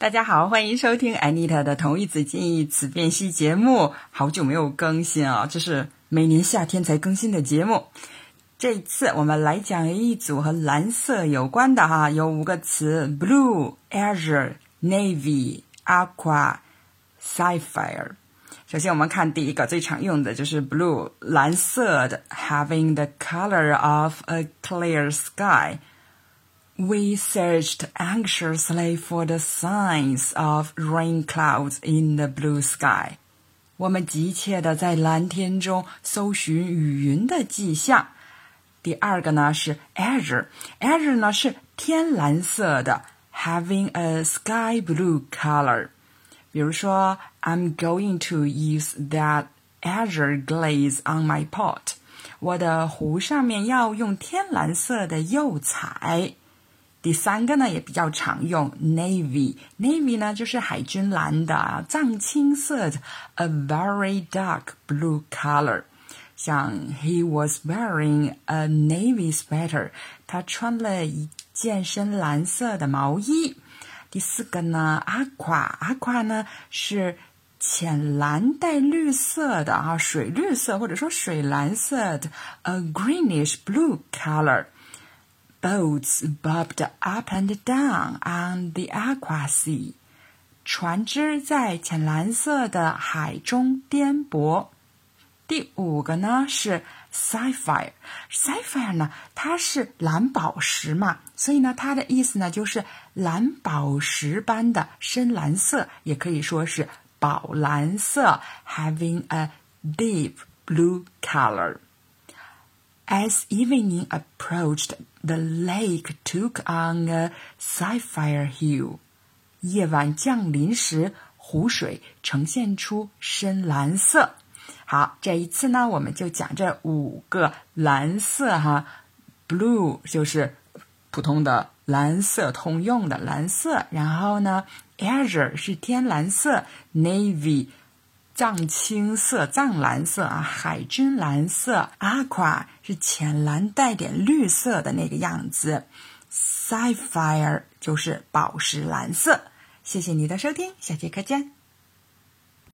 大家好，欢迎收听 Anita 的同义词近义词辨析节目。好久没有更新啊，这是每年夏天才更新的节目。这一次我们来讲一组和蓝色有关的哈，有五个词：blue、azure、navy、aqua、sapphire。首先我们看第一个最常用的就是 blue，蓝色的，having the color of a clear sky。We searched anxiously for the signs of rain clouds in the blue sky. 我们急切地在蓝天中搜寻雨云的迹象。第二个呢是 azure，azure 呢是天蓝色的，having a sky blue color。比如说，I'm going to use that azure glaze on my pot。我的壶上面要用天蓝色的釉彩。 第三个呢也比较常用，navy，navy 呢就是海军蓝的藏青色的，a very dark blue color。像 he was wearing a navy sweater，他穿了一件深蓝色的毛衣。第四个呢，aqua，aqua 呢是浅蓝带绿色的啊，水绿色或者说水蓝色的，a greenish blue color。Boats bobbed up and down on the aqua sea。船只在浅蓝色的海中颠簸。第五个呢是 sapphire。sapphire 呢，它是蓝宝石嘛，所以呢，它的意思呢就是蓝宝石般的深蓝色，也可以说是宝蓝色，having a deep blue color。As evening approached, the lake took on a sapphire hue. 夜晚降临时，湖水呈现出深蓝色。好，这一次呢，我们就讲这五个蓝色哈。Blue 就是普通的蓝色，通用的蓝色。然后呢，Azure 是天蓝色，Navy。藏青色、藏蓝色啊，海军蓝色，aqua 是浅蓝带点绿色的那个样子，sapphire 就是宝石蓝色。谢谢你的收听，下节课见。